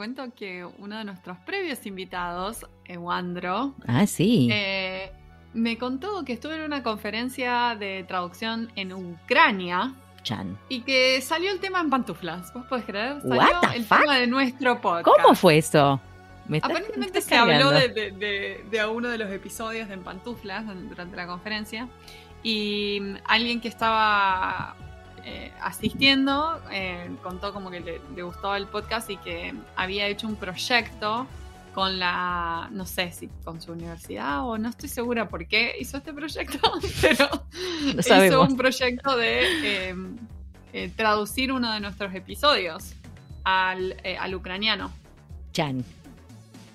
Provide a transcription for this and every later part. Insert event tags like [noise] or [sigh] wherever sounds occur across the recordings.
¿sabés que te cuento que uno de nuestros previos invitados, Ewandro, Ah, sí. eh, me contó que estuvo en una conferencia de traducción en Ucrania Chan. y que salió el tema en pantuflas. ¿Vos podés creer? Salió What the el fuck? tema de nuestro podcast. ¿Cómo fue eso? Me Aparentemente se habló de, de, de- de uno de los episodios de En Pantuflas durante la conferencia y mm, alguien que estaba eh, asistiendo eh, contó como que le, le gustaba el podcast y que había hecho un proyecto con la, no sé si con su universidad o no estoy segura por qué hizo este proyecto, [laughs] pero hizo un proyecto de eh, traducir uno de nuestros episodios al, al ucraniano. Chan.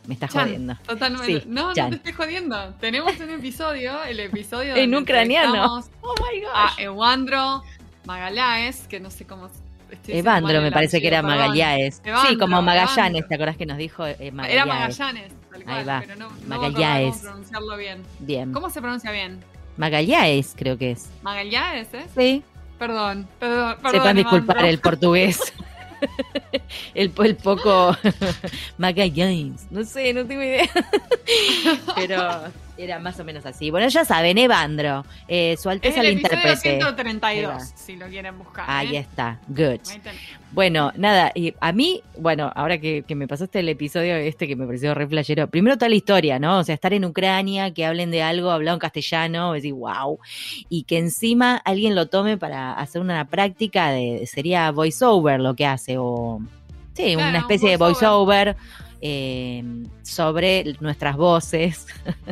Me estás Chan, jodiendo. Totalmente. Sí, no, Chan. no te estoy jodiendo. Tenemos un episodio, el episodio [laughs] En ucraniano. Oh my A Ewandro Magallanes, que no sé cómo. Evandro me parece que era. Magallanes. sí, como Magallanes, Evandro. ¿te acordás que nos dijo eh, Magallanes? Era Magallanes, tal cual, Ahí va. pero no, Magallanes. cómo pronunciarlo bien. Bien. ¿Cómo se pronuncia bien? Magallanes, creo que es. Magallanes, ¿eh? Sí. Perdón, perdón, perdón. Sepan disculpar Evandro. el portugués. [laughs] el, el poco [laughs] Magallanes. No sé, no tengo idea. [laughs] Pero era más o menos así. Bueno, ya saben, Evandro, eh, su Es Alteza el el episodio intérprete. Ahí 132, va. si lo quieren buscar. Ahí ¿eh? está, good. Bueno, nada, y a mí, bueno, ahora que, que me pasaste el episodio este que me pareció re flashero, primero toda la historia, ¿no? O sea, estar en Ucrania, que hablen de algo hablado en castellano, decir, wow, y que encima alguien lo tome para hacer una práctica de, sería voiceover lo que hace, o, sí, Claro, una especie de voiceover. voiceover eh, sobre nuestras voces. [laughs]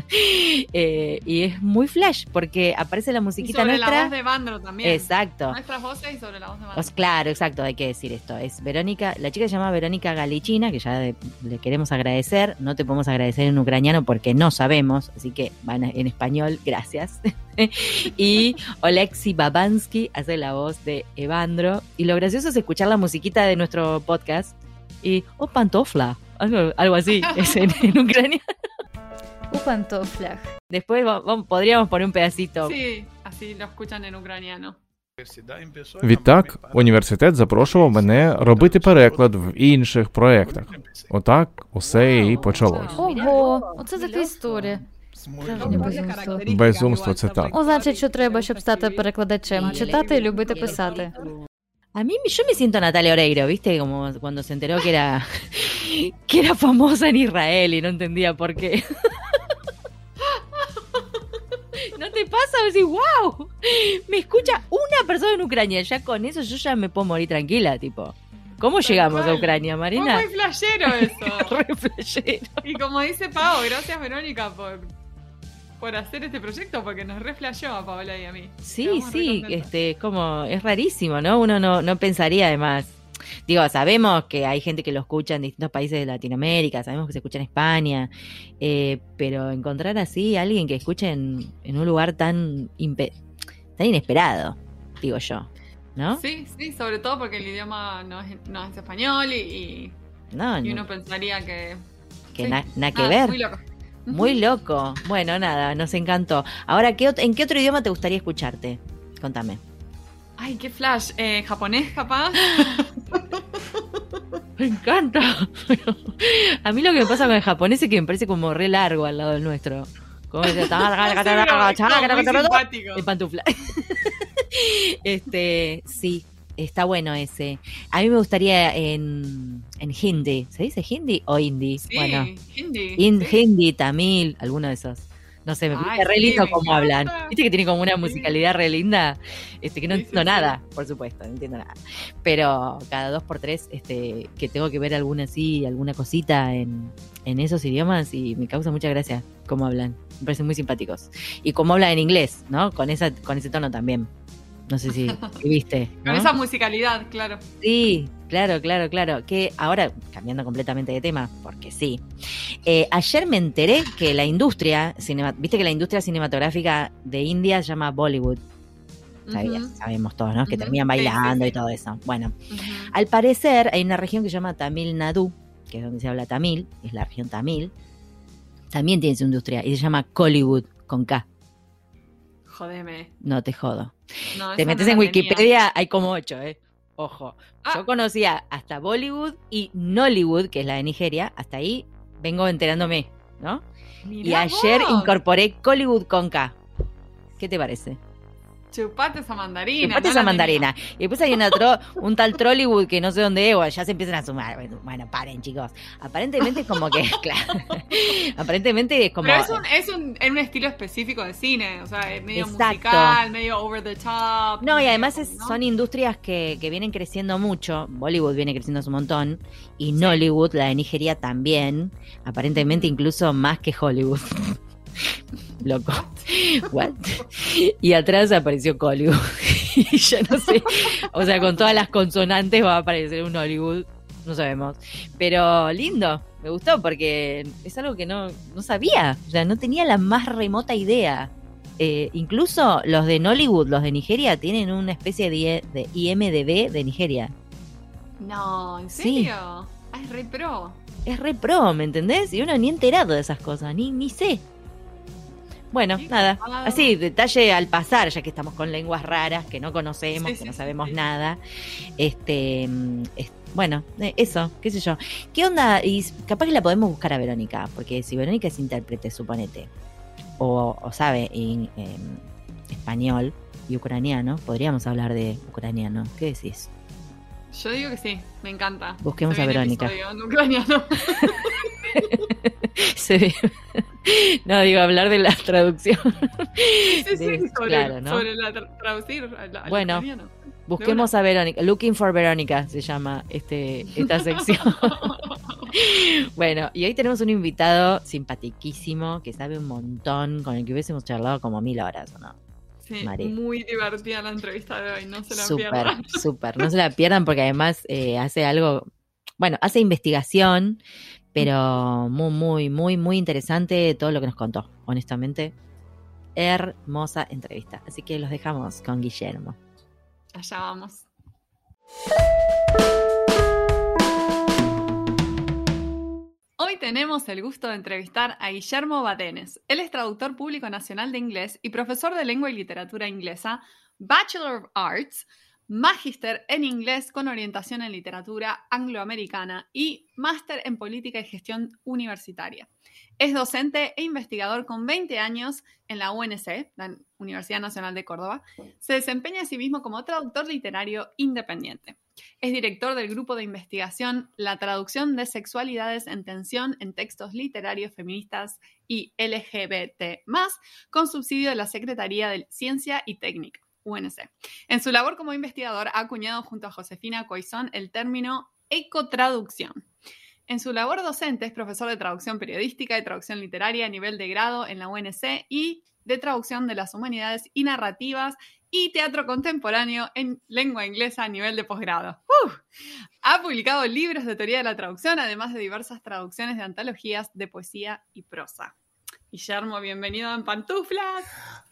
Eh, y es muy flash, porque aparece la Y musiquita sobre nuestra. la voz de Evandro también. Exacto. Nuestras voces y sobre la voz de Os- Evandro. claro, exacto, hay que decir esto. Es Verónica, la chica se llama Verónica Galichina, que ya de- le queremos agradecer. No te podemos agradecer en ucraniano porque no sabemos, así que van a- en español, gracias. [laughs] y Oleksi Babansky hace la voz de Evandro. Y lo gracioso es escuchar la musiquita de nuestro podcast y, oh, pantofla, algo, algo así, [laughs] es en, en. У пантофлях. Después va- va- podríamos poner un pedacito. Sí, así lo escuchan en ucraniano. Відтак, університет запрошував мене робити переклад в інших проєктах. Отак усе і почалось. Ого, оце така історія. Справжнє безумство. Безумство це так. О, значить, що треба, щоб стати перекладачем, читати і любити писати. A mí yo me siento Natalia Oreiro, ¿viste? Como cuando se enteró que era [laughs] que era famosa en Israel y no entendía por qué. [laughs] ¿No te pasa? Decís, wow, me escucha una persona en Ucrania, ya con eso yo ya me puedo morir tranquila, tipo. ¿Cómo llegamos a. Ucrania, Fue Marina? muy flashero eso. [laughs] Re flashero. y como dice Pau, gracias Verónica por, por hacer este proyecto, porque nos reflashó a Paola y a mí. Sí, sí, este, es como, es rarísimo, ¿no? Uno no, no pensaría además. Digo, sabemos que hay gente que lo escucha en distintos países de Latinoamérica, sabemos que se escucha en España, eh, pero encontrar así a alguien que escuche en, en un lugar tan, inesperado, digo yo, ¿no? Sí, sí, sobre todo porque el idioma no es, no es español y, y- No, y no, uno pensaría que... que sí. na- nada que Nada, ver. Muy loco. Muy loco. Bueno, nada, nos encantó. Ahora, ¿qué, ¿en qué otro idioma te gustaría escucharte? Contame. Ay, qué flash. Eh, ¿Japonés, capaz? Me encanta. A mí lo que me pasa con el japonés es que me parece como re largo al lado del nuestro. Como dice, pantufla. Este, sí, está bueno ese. A mí me gustaría en, en hindi. ¿Se dice hindi o hindi? Sí, Bueno, hindi. sí. hindi, tamil, alguno de esos. No sé, me parece re lindo cómo hablan. Viste que tiene como una musicalidad re linda, este, que no entiendo nada, por supuesto, no entiendo nada. Pero cada dos por tres, este, que tengo que ver alguna así, alguna cosita en, en esos idiomas y me causa mucha gracia cómo hablan. Me parecen muy simpáticos. Y cómo hablan en inglés, ¿no? Con esa, con ese tono también. No sé si, viste. Con esa musicalidad, claro. Sí, claro, claro, claro. Que ahora, cambiando completamente de tema, porque sí. eh, ayer me enteré que la industria, cinema- viste que la industria cinematográfica de India se llama Bollywood. Sabías, sabemos todos, ¿no? Que terminan sí, sí, bailando sí. y todo eso. Bueno, al parecer hay una región que se llama Tamil Nadu, que es donde se habla tamil, es la región tamil. También tiene su industria y se llama Collywood, con K. Jodeme. No te jodo. No, Te metes no en tenía. Wikipedia, hay como ocho, ¿eh? Ojo, Ah. yo conocía hasta Bollywood y Nollywood, que es la de Nigeria, hasta ahí vengo enterándome, ¿no? y ayer vos, incorporé Collywood con K. ¿Qué te parece? Chupate esa mandarina. Chupate no esa mandarina. Y después hay una tro- un tal Trollywood que no sé dónde es, bueno, ya se empiezan a sumar. Bueno, paren, chicos. Aparentemente es como que, [laughs] claro. Aparentemente es como. Pero es un, es un, en un estilo específico de cine, o sea, es medio Exacto. musical, medio over the top. No, y además como, es- ¿no? son industrias que, que vienen creciendo mucho. Bollywood viene creciendo un montón. Y Nollywood, la de Nigeria, también. Aparentemente incluso más que Hollywood. Loco. [laughs] What? Y atrás apareció Hollywood. [laughs] y yo no sé. O sea, con todas las consonantes va a aparecer un Hollywood. No sabemos. Pero lindo. Me gustó porque es algo que no, no sabía. O sea, no tenía la más remota idea. Eh, incluso los de Nollywood, los de Nigeria, tienen una especie de, de IMDB de Nigeria. No, ¿en serio? Ah, es re pro. Es re pro, ¿me entendés? Y uno ni enterado de esas cosas, ni, ni sé. Bueno, nada. Así, detalle al pasar, ya que estamos con lenguas raras, que no conocemos, Sí, que sí, no sabemos sí. nada. Este, mm, bueno, eh, eso, qué sé yo. ¿Qué onda? Y capaz que la podemos buscar a Verónica, porque si Verónica es intérprete, suponete, o, o sabe en, en español y ucraniano, podríamos hablar de ucraniano. ¿Qué decís? Yo digo que sí, me encanta. Busquemos a Verónica. en ucraniano. [laughs] [laughs] Se [laughs] No, digo, hablar de la traducción. Sí, sí, De- sobre, claro, ¿no? sobre la tra- traducir al, al Bueno. Busquemos a Verónica. Looking for Verónica se llama este, esta sección. [laughs] bueno, y hoy tenemos un invitado simpatiquísimo que sabe un montón, con el que hubiésemos charlado como mil horas, ¿o no? Sí, muy divertida la entrevista de hoy, no se la Súper, pierdan. súper. No se la pierdan porque además eh, hace algo, bueno, hace investigación, pero muy, muy, muy, muy interesante todo lo que nos contó, honestamente. Hermosa entrevista. Así que los dejamos con Guillermo. Allá vamos. Hoy tenemos el gusto de entrevistar a Guillermo Badenes. Él es traductor público nacional de inglés y profesor de lengua y literatura inglesa, Bachelor of Arts, magíster en inglés con orientación en literatura angloamericana y máster en política y gestión universitaria. Es docente e investigador con 20 años en la UNC, la Universidad Nacional de Córdoba. Se desempeña a sí mismo como traductor literario independiente. Es director del grupo de investigación La traducción de sexualidades en tensión en textos literarios feministas y LGBT, con subsidio de la Secretaría de Ciencia y Técnica, UNC. En su labor como investigador ha acuñado junto a Josefina Coizón el término ecotraducción. En su labor docente es profesor de traducción periodística y traducción literaria a nivel de grado en la UNC y de traducción de las humanidades y narrativas y teatro contemporáneo en lengua inglesa a nivel de posgrado. ¡Uf! Ha publicado libros de teoría de la traducción, además de diversas traducciones de antologías de poesía y prosa. Guillermo, bienvenido en Pantuflas.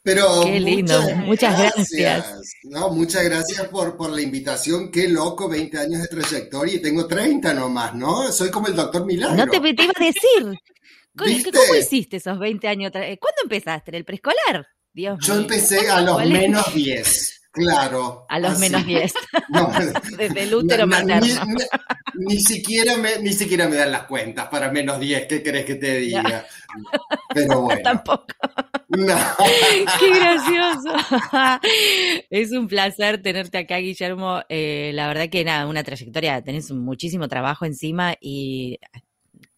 Pero Qué lindo, muchas gracias. No, muchas gracias por, por la invitación. Qué loco, 20 años de trayectoria y tengo 30 nomás, ¿no? Soy como el doctor Milagro. No te, te iba a decir. [laughs] ¿Cómo, ¿Viste? cómo hiciste esos 20 años? tra- ¿Cuándo empezaste? ¿En el preescolar? Dios Yo mío. empecé a los menos 10, claro. A los así. menos 10. [laughs] No, Desde el útero no, no, materno. Ni, siquiera me, ni siquiera me dan las cuentas para menos 10, ¿qué crees que te diga? Pero [laughs] bueno. Tampoco. No. [laughs] Qué gracioso. [laughs] es un placer tenerte acá, Guillermo. Eh, la verdad que nada, una trayectoria, tenés muchísimo trabajo encima y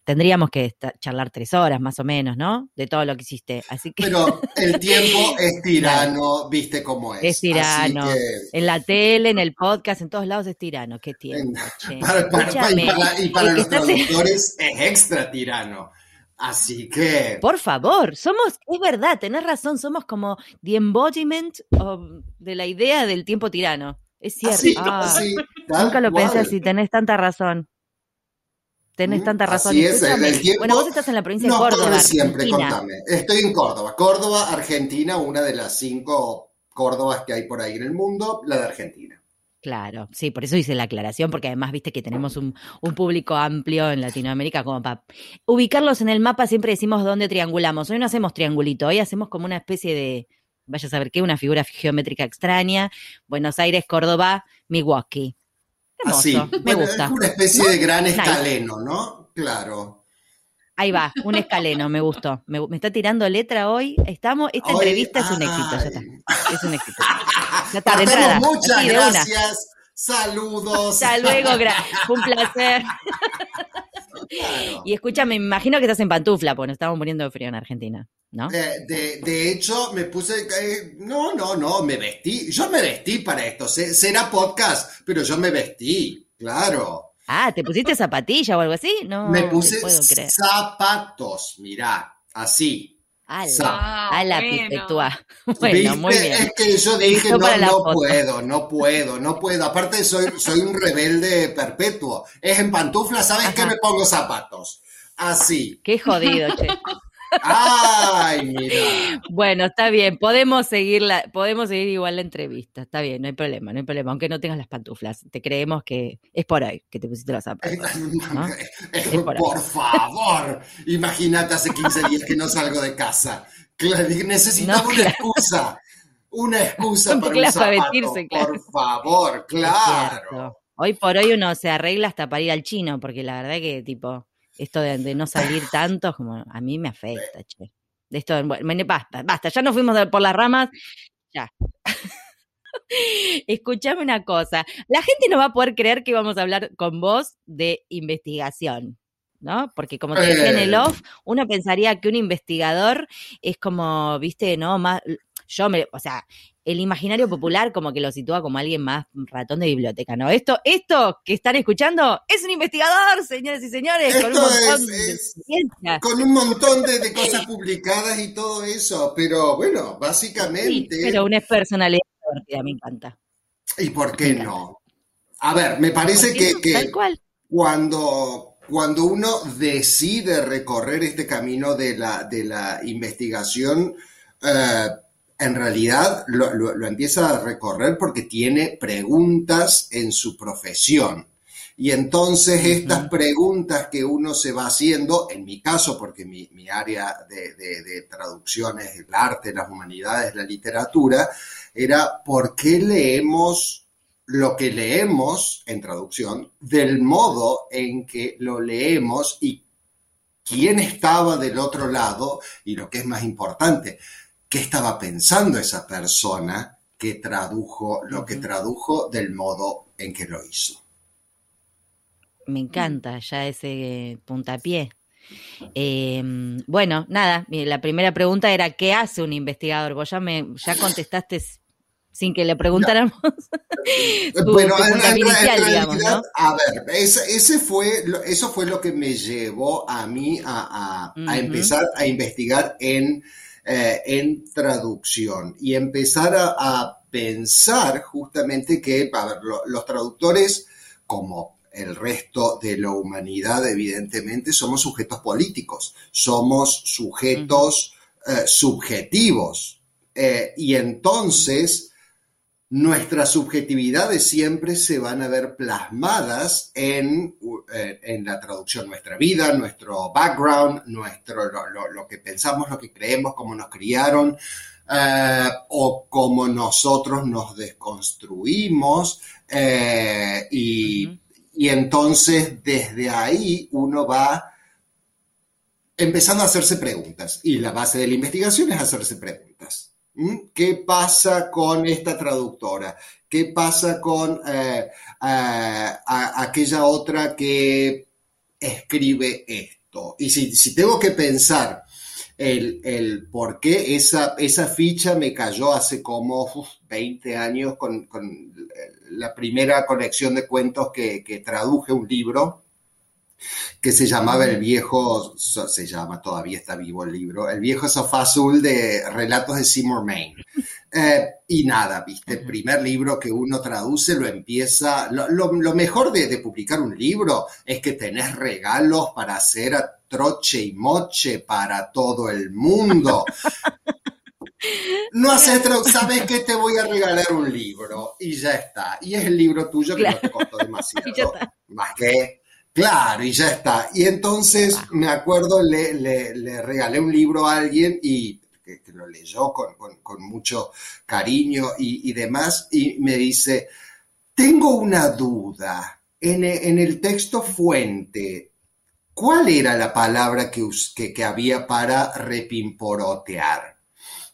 tendríamos que charlar tres horas más o menos, ¿no? De todo lo que hiciste. Así que Pero el [laughs] tiempo es tirano, viste cómo es. Es tirano. Que, en la tele, en el podcast, en todos lados es tirano. Qué tiempo, che. [laughs] para, para- para- y para, y los traductores es extra tirano. Así que. Por favor, somos, es verdad, tenés razón, somos como the embodiment of- de la idea del tiempo tirano. Es cierto. así, Ah, así, nunca lo pensé cual. así, tenés tanta razón. Tenés Mm, tanta razón. así es, Escúchame, el tiempo bueno, vos estás en la provincia No de Córdoba, corre siempre, Argentina. contame. Estoy en Córdoba. Córdoba, Argentina, una de las cinco Córdobas que hay por ahí en el mundo, la de Argentina. Claro, sí, por eso hice la aclaración, porque además viste que tenemos un, un público amplio en Latinoamérica como para ubicarlos en el mapa, siempre decimos dónde triangulamos. Hoy no hacemos triangulito, hoy hacemos como una especie de, vaya a saber qué, una figura geométrica extraña. Buenos Aires, Córdoba, Milwaukee. Hermoso, Así. me Bueno, gusta. es una especie de gran escaleno, ¿no? Claro. Ahí va, un escaleno, me gustó. Me, me está tirando letra hoy. Estamos, esta Hoy- entrevista es un éxito, ya está. Es un éxito. Ya está, de Marcelo, entrada. muchas así, de una. gracias. Saludos. Hasta luego, gra- fue un placer. [laughs] Claro. Y escúchame, me imagino que estás en pantufla, porque nos estamos muriendo de frío en Argentina, ¿no? De, de hecho, me puse. eh, no, no, no, me vestí. Yo me vestí para esto. Se- Será podcast, pero yo me vestí, claro. Ah, ¿te pusiste zapatilla o algo así? No, me puse puedo creer. zapatos, mirá, así. Ala, ala, bueno. pipetúa. [laughs] Bueno, ¿Viste? muy bien. Es que yo dije, no, la no puedo, no puedo, no puedo. Aparte, soy, soy un rebelde perpetuo. Es en pantufla, ¿sabes Ajá. qué? Me pongo zapatos. Así. Qué jodido, che. [laughs] Ay, mira. Bueno, está bien, podemos seguir la, podemos seguir igual la entrevista, está bien, no hay problema, no hay problema, aunque no tengas las pantuflas, te creemos que es por hoy que te pusiste los zapatos. ¿no? [laughs] Es por ahí. Por favor, imagínate hace 15 días que no salgo de casa. No, una excusa. Una excusa para un Claro, para zapato. vestirse, claro. Por favor, claro. Hoy por hoy uno se arregla hasta para ir al chino, porque la verdad que tipo, esto de, de no salir tanto, como a mí me afecta, che. De esto, bueno, basta, basta, ya nos fuimos por las ramas, ya. [laughs] Escuchame una cosa, la gente no va a poder creer que vamos a hablar con vos de investigación, ¿no? Porque como te decía en el Eh. off, uno pensaría que un investigador es como, viste, ¿no? Más, yo me, o sea, el imaginario popular como que lo sitúa como alguien más ratón de biblioteca, ¿no? Esto, esto que están escuchando es un investigador, señores y señores, con un montón es- de es- ciencia. Con un montón de, de cosas publicadas y todo eso. Pero bueno, Sí, básicamente. pero una personalidad divertida, me encanta. ¿Y por qué no? A ver, me parece que, que Tal cual. cuando, cuando uno decide recorrer este camino de la, de la investigación, eh, en realidad lo, lo- lo empieza a recorrer porque tiene preguntas en su profesión. Y entonces estas preguntas que uno se va haciendo, en mi caso, porque mi, mi área de, de- de traducción es el arte, las humanidades, la literatura, era por qué leemos lo que leemos en traducción del modo en que lo leemos y quién estaba del otro lado y lo que es más importante, qué estaba pensando esa persona que tradujo lo que tradujo del modo en que lo hizo. Me encanta ya ese puntapié. Eh, bueno, nada, la primera pregunta era ¿qué hace un investigador? Vos ya me ya contestaste sin que le preguntáramos. [laughs] Tu- tu en, en inicial, digamos, realidad, ¿no? a ver, ese, ese fue, eso fue lo que me llevó a mí a, a- a empezar a investigar en, eh, en traducción y empezar a, a pensar justamente que, a ver, lo- los traductores, como el resto de la humanidad, evidentemente, somos sujetos políticos, somos sujetos eh, subjetivos. Eh, y entonces, nuestras subjetividades siempre se van a ver plasmadas en, eh, en la traducción, nuestra vida, nuestro background, nuestro, lo, lo- lo que pensamos, lo que creemos, cómo nos criaron, eh, o cómo nosotros nos desconstruimos, eh, y, y entonces desde ahí uno va empezando a hacerse preguntas. Y la base de la investigación es hacerse preguntas. ¿Mm? ¿Qué pasa con esta traductora? ¿Qué pasa con eh, aquella otra que escribe esto? Y si, si tengo que pensar el, el por qué esa, esa ficha me cayó hace como uf, 20 años con, con la primera colección de cuentos que, que traduje un libro que se llamaba El viejo, se llama, todavía está vivo el libro, El viejo sofá azul de relatos de Seymour Main. [laughs] Eh, y nada, viste, el primer libro que uno traduce lo empieza, lo, lo- lo mejor de, de publicar un libro es que tenés regalos para hacer a troche y moche para todo el mundo. [laughs] No haces sabes que te voy a regalar un libro y ya está. Y es el libro tuyo que no te costó demasiado. [laughs] Más que, claro, y ya está. Y entonces me acuerdo, le, le- le regalé un libro a alguien y que, que lo leyó con, con- con mucho cariño y, y demás, y me dice, tengo una duda. En, en el texto fuente, ¿cuál era la palabra que, que, que había para repimporotear?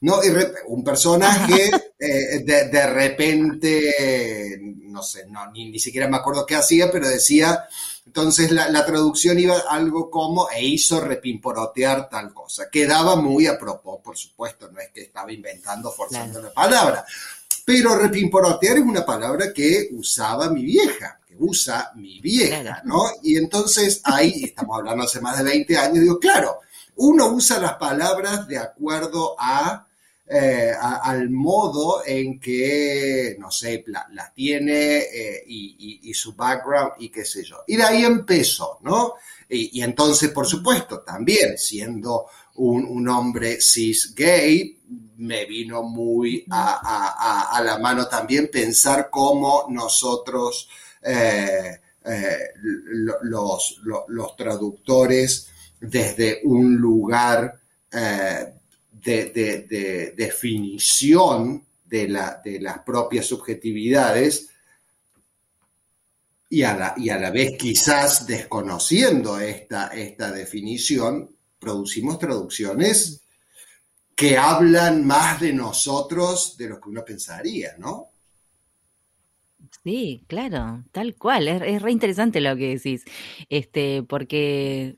¿no? Y un personaje eh, de, de, repente, no sé, no, ni, ni, siquiera me acuerdo qué hacía, pero decía, entonces la, la, traducción iba algo como, e hizo repimporotear tal cosa. Quedaba muy a propósito, por supuesto, no es que estaba inventando, forzando claro. la palabra. Pero repimporotear es una palabra que usaba mi vieja, que usa mi vieja, ¿no? Y entonces ahí, estamos hablando hace más de 20 años, digo, claro, uno usa las palabras de acuerdo a eh, al modo en que, no sé, las la tiene eh, y, su background y qué sé yo. Y de ahí empezó, ¿no? Y, entonces, por supuesto, también siendo un, hombre cis gay, me vino muy a, la mano también pensar cómo nosotros, eh, los, traductores, desde un lugar de, de, de definición de, las propias subjetividades y a la, y a la vez quizás desconociendo esta, esta definición, producimos traducciones que hablan más de nosotros de lo que uno pensaría, ¿no? Sí, claro, tal cual. Es, es re interesante lo que decís. Este, porque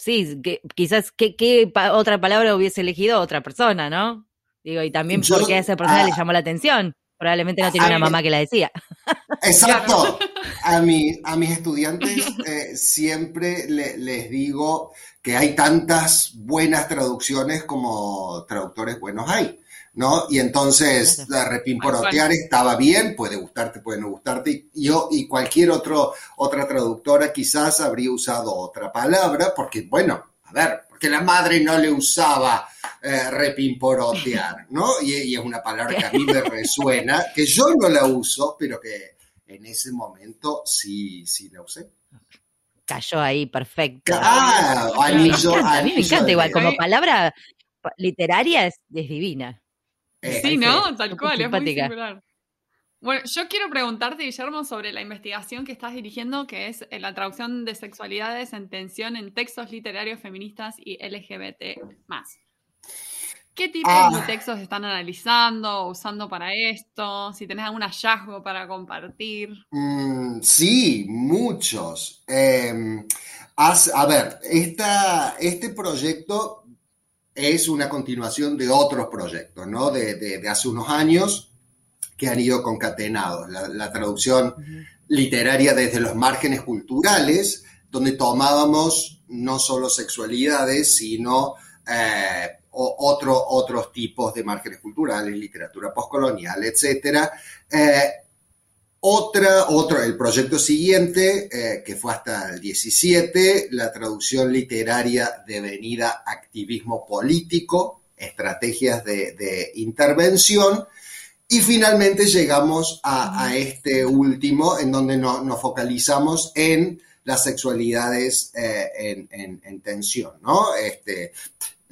sí, que, quizás qué, qué pa otra palabra hubiese elegido otra persona, ¿no? Digo, y también Yo, porque a esa persona ah, le llamó la atención. Probablemente no tenía una mamá que la decía. Exacto. [laughs] A, mi, a mis estudiantes eh, siempre le, les digo que hay tantas buenas traducciones como traductores buenos hay. ¿No? Y entonces la repimporotear estaba bien, puede gustarte, puede no gustarte. Y yo y cualquier otro, otra traductora quizás habría usado otra palabra, porque, bueno, a ver, porque la madre no le usaba eh, repimporotear, ¿no? Y, y, es una palabra que a mí me [laughs] resuena, que yo no la uso, pero que en ese momento sí, sí la usé. Cayó ahí, perfecto. Ah, anillo, me encanta, a mí me encanta igual, como palabra literaria es, es divina. Eh, sí, ¿no? Tal cual, es muy similar. Bueno, yo quiero preguntarte, Guillermo, sobre la investigación que estás dirigiendo, que es eh, la traducción de sexualidades en tensión en textos literarios feministas y LGBT. ¿Qué tipos ah. de textos están analizando o usando para esto? Si tenés algún hallazgo para compartir. Mm, sí, muchos. Eh, has, a ver, esta, este proyecto es una continuación de otros proyectos, ¿no? De, de, de hace unos años que han ido concatenados. La, la traducción uh -huh. literaria desde los márgenes culturales, donde tomábamos no solo sexualidades, sino eh, otro, otros tipos de márgenes culturales, literatura postcolonial, etc. Eh, otra, otro, el proyecto siguiente, eh, que fue hasta el 17, la traducción literaria devenida activismo político, estrategias de, intervención, y finalmente llegamos a, este último, en donde no, nos focalizamos en las sexualidades eh, en, tensión, ¿no? Este,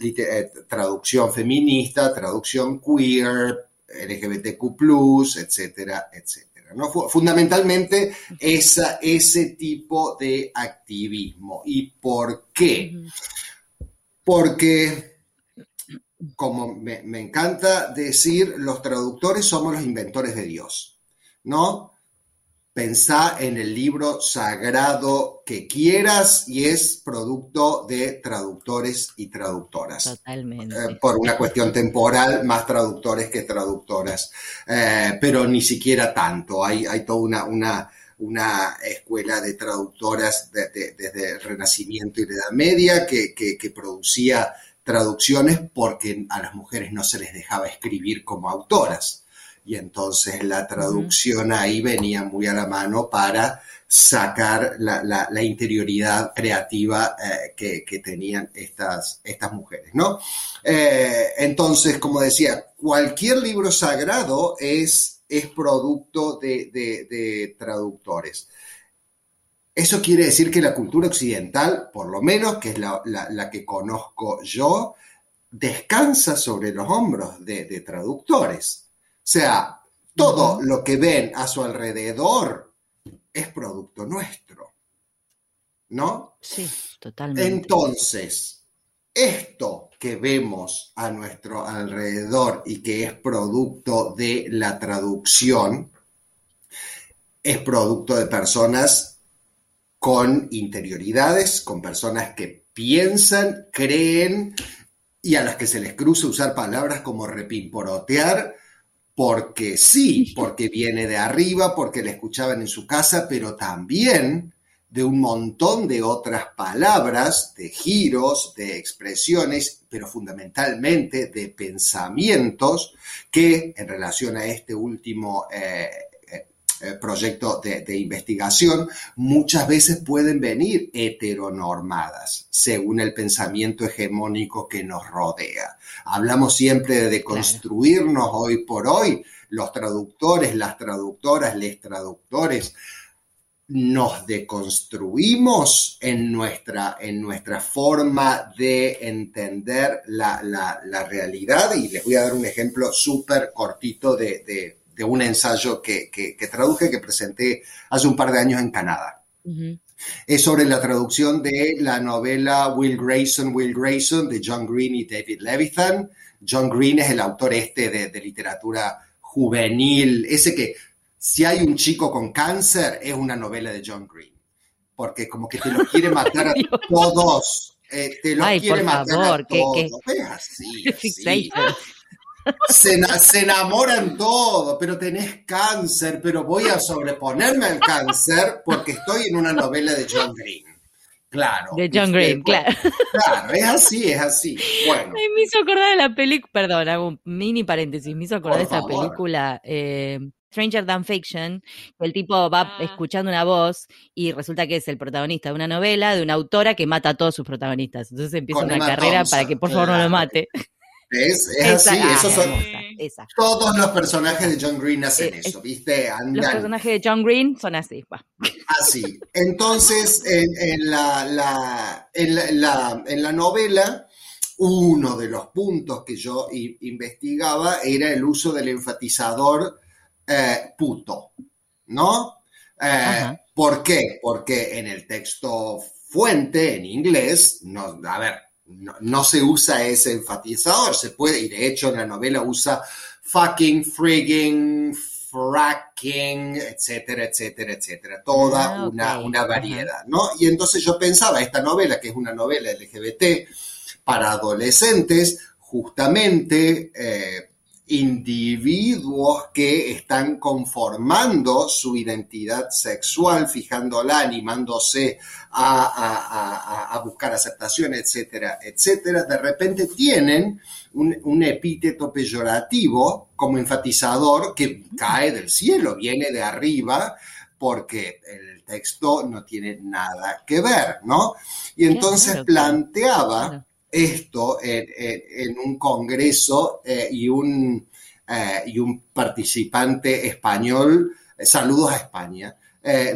eh, traducción feminista, traducción queer, LGBTQ, etcétera, etcétera. ¿No? Fundamentalmente esa, ese tipo de activismo. ¿Y por qué? Porque, como me, me encanta decir, los traductores somos los inventores de Dios, ¿no? Pensá en el libro sagrado que quieras y es producto de traductores y traductoras. Totalmente. Eh, por una cuestión temporal, más traductores que traductoras, eh, pero ni siquiera tanto. Hay, hay toda una, una, una escuela de traductoras de, de, desde el Renacimiento y la Edad Media que, que, que producía traducciones porque a las mujeres no se les dejaba escribir como autoras y entonces la traducción ahí venía muy a la mano para sacar la, la, la interioridad creativa eh, que, que, tenían estas, estas mujeres, ¿no? Eh, entonces, como decía, cualquier libro sagrado es, es producto de, de, de traductores. Eso quiere decir que la cultura occidental, por lo menos, que es la, la, la que conozco yo, descansa sobre los hombros de, de traductores sea, todo lo que ven a su alrededor es producto nuestro. ¿No? Sí, totalmente. Entonces, esto que vemos a nuestro alrededor y que es producto de la traducción, es producto de personas con interioridades, con personas que piensan, creen y a las que se les cruza usar palabras como repimporotear, porque sí, porque viene de arriba, porque la escuchaban en su casa, pero también de un montón de otras palabras, de giros, de expresiones, pero fundamentalmente de pensamientos que en relación a este último eh, proyecto de, de, investigación, muchas veces pueden venir heteronormadas según el pensamiento hegemónico que nos rodea. Hablamos siempre de deconstruirnos claro. hoy por hoy, los traductores, las traductoras, les traductores, nos deconstruimos en nuestra, en nuestra forma de entender la, la, la, realidad y les voy a dar un ejemplo súper cortito de, de, de, un ensayo que, que, que, traduje, que presenté hace un par de años en Canadá. Uh -huh. Es sobre la traducción de la novela Will Grayson, Will Grayson de John Green y David Levithan. John Green es el autor este de, de literatura juvenil, ese que si hay un chico con cáncer, es una novela de John Green. Porque como que te lo quiere [laughs] matar a todos. Eh, te lo Ay, quiere por matar favor, a todos. que, Es así, [laughs] así. Se, se, enamoran todo, pero tenés cáncer, pero voy a sobreponerme al cáncer porque estoy en una novela de John Green. Claro. De John Green, claro. Claro, es así, es así. Bueno. Ay, me hizo acordar de la película, perdón, hago un mini paréntesis, me hizo acordar de esa película eh, Stranger Than Fiction, que el tipo va ah. escuchando una voz y resulta que es el protagonista de una novela de una autora que mata a todos sus protagonistas. Entonces empieza Con una Emma carrera Thompson, para que por favor no lo mate. ¿Ves? Es Esa- así, ah, esos son, hermosa, todos los personajes de John Green hacen Eh, eso, ¿viste? Los Andan personajes de John Green son así. así. Entonces, en, en la, la- en, la, en la- en la novela, uno de los puntos que yo investigaba era el uso del enfatizador eh, puto, ¿no? Eh. ¿Por qué? Porque en el texto fuente, en inglés, no, a ver, no, no se usa ese enfatizador, se puede, y de hecho la novela usa fucking, frigging, fracking, etcétera, etcétera, etcétera, toda Ah, una, una variedad, ¿no? Y entonces yo pensaba, esta novela, que es una novela LGBT para adolescentes, justamente eh, individuos que están conformando su identidad sexual, fijándola, animándose a, a- a- a buscar aceptación, etcétera, etcétera, de repente tienen un, un epíteto peyorativo como enfatizador que cae del cielo, viene de arriba, porque el texto no tiene nada que ver, ¿no? Y entonces planteaba. Esto en, en- en un congreso eh, y, un, eh, y un participante español, eh, saludos a España,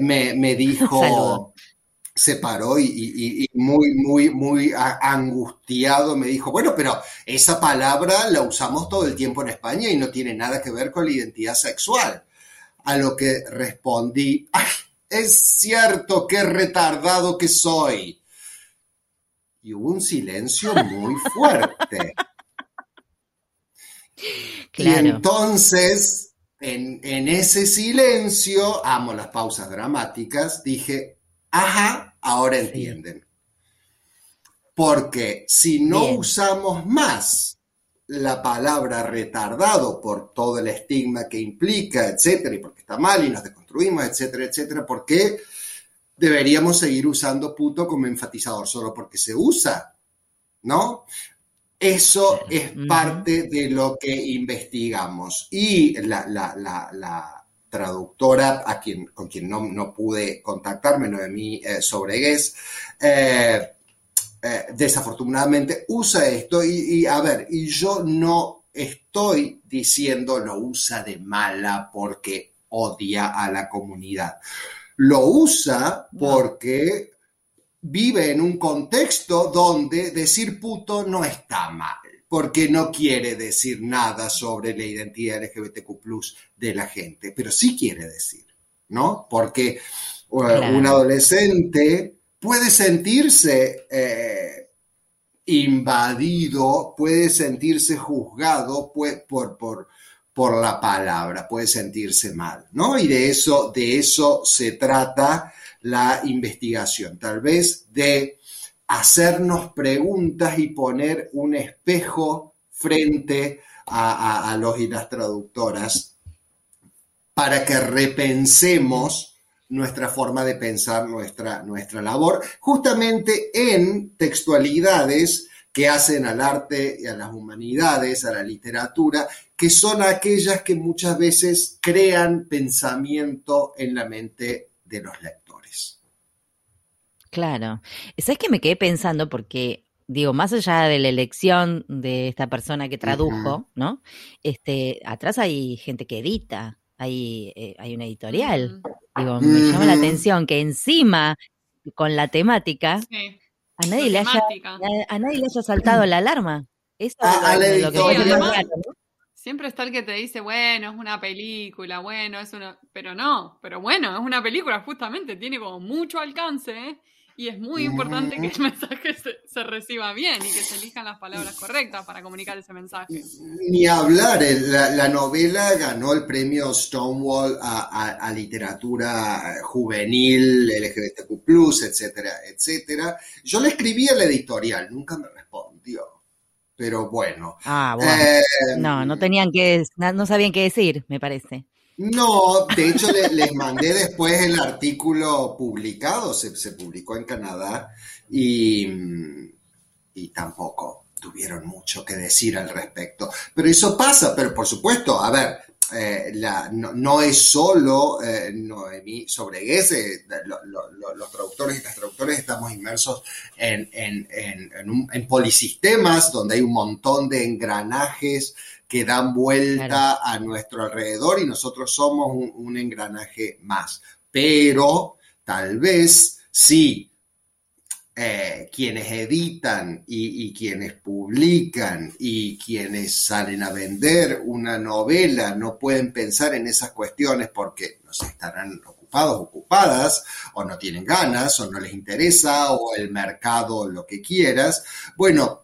me, me dijo, [laughs] se paró y, y- y muy, muy, muy angustiado me dijo, bueno, pero esa palabra la usamos todo el tiempo en España y no tiene nada que ver con la identidad sexual. A lo que respondí, "Ay, es cierto, qué retardado que soy. Y hubo un silencio muy fuerte. [laughs] Y entonces, en, en ese silencio, amo las pausas dramáticas, dije, ajá, ahora entienden. Porque si no Bien. usamos más la palabra retardado por todo el estigma que implica, etcétera, y porque está mal y nos deconstruimos, etcétera, etcétera, ¿por qué deberíamos seguir usando puto como enfatizador solo porque se usa? ¿No? Eso es parte de lo que investigamos. Y la, la- la- la traductora a quien, con quien no, no pude contactarme, Noemí eh, Sobregués, eh, eh, desafortunadamente usa esto y, y, a ver, y yo no estoy diciendo lo usa de mala porque odia a la comunidad. Lo usa porque vive en un contexto donde decir puto no está mal, porque no quiere decir nada sobre la identidad LGBTQ de la gente, pero sí quiere decir, ¿no? Porque eh, un adolescente puede sentirse eh, invadido, puede sentirse juzgado por, por, por la palabra, puede sentirse mal, ¿no? Y de eso, de eso se trata la investigación, tal vez de hacernos preguntas y poner un espejo frente a, los y las traductoras para que repensemos nuestra forma de pensar nuestra, nuestra labor, justamente en textualidades que hacen al arte y a las humanidades, a la literatura, que son aquellas que muchas veces crean pensamiento en la mente de los lectores. Claro. ¿Sabes que me quedé pensando? Porque, digo, más allá de la elección de esta persona que tradujo, ¿no? Este, atrás hay gente que edita, hay, eh, hay una editorial. Digo, me llama la atención que encima, con la temática, a, nadie le haya, a, nadie le haya saltado la alarma. Eso es lo que Siempre está el que te dice, bueno, es una película, bueno, es una. Pero no, pero bueno, es una película, justamente, tiene como mucho alcance, ¿eh? Y es muy importante que el mensaje se, reciba bien y que se elijan las palabras correctas para comunicar ese mensaje. Ni hablar, la, novela ganó el premio Stonewall a, literatura juvenil, LGBTQ, etcétera, etcétera. Yo le escribí a la editorial, nunca me respondió. Pero bueno. Ah, bueno. Eh, no, no tenían que, no sabían qué decir, me parece. No, de hecho les mandé después el artículo publicado, se, publicó en Canadá y, y, tampoco tuvieron mucho que decir al respecto. Pero eso pasa, pero por supuesto, a ver, eh, la, no, es solo eh, Noemí eh, los traductores y las traductores estamos inmersos en, en, en, en, polisistemas donde hay un montón de engranajes que dan vuelta a nuestro alrededor y nosotros somos un, engranaje más. Pero tal vez si eh, quienes editan y, quienes publican y quienes salen a vender una novela no pueden pensar en esas cuestiones porque no se estarán ocupados, ocupadas, o no tienen ganas, o no les interesa, o el mercado, lo que quieras, bueno,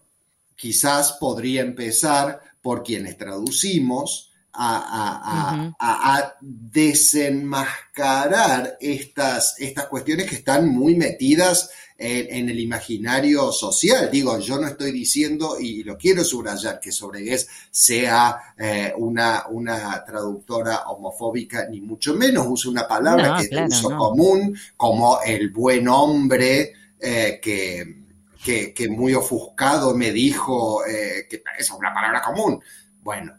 quizás podría empezar por quienes traducimos a, desenmascarar estas, estas cuestiones que están muy metidas en, el imaginario social. Digo, yo no estoy diciendo, y lo quiero subrayar, que Sobregués sea eh, una, una traductora homofóbica, ni mucho menos, usa una palabra que es de uso común, como el buen hombre, eh, que que, muy ofuscado me dijo eh, que es una palabra común. Bueno,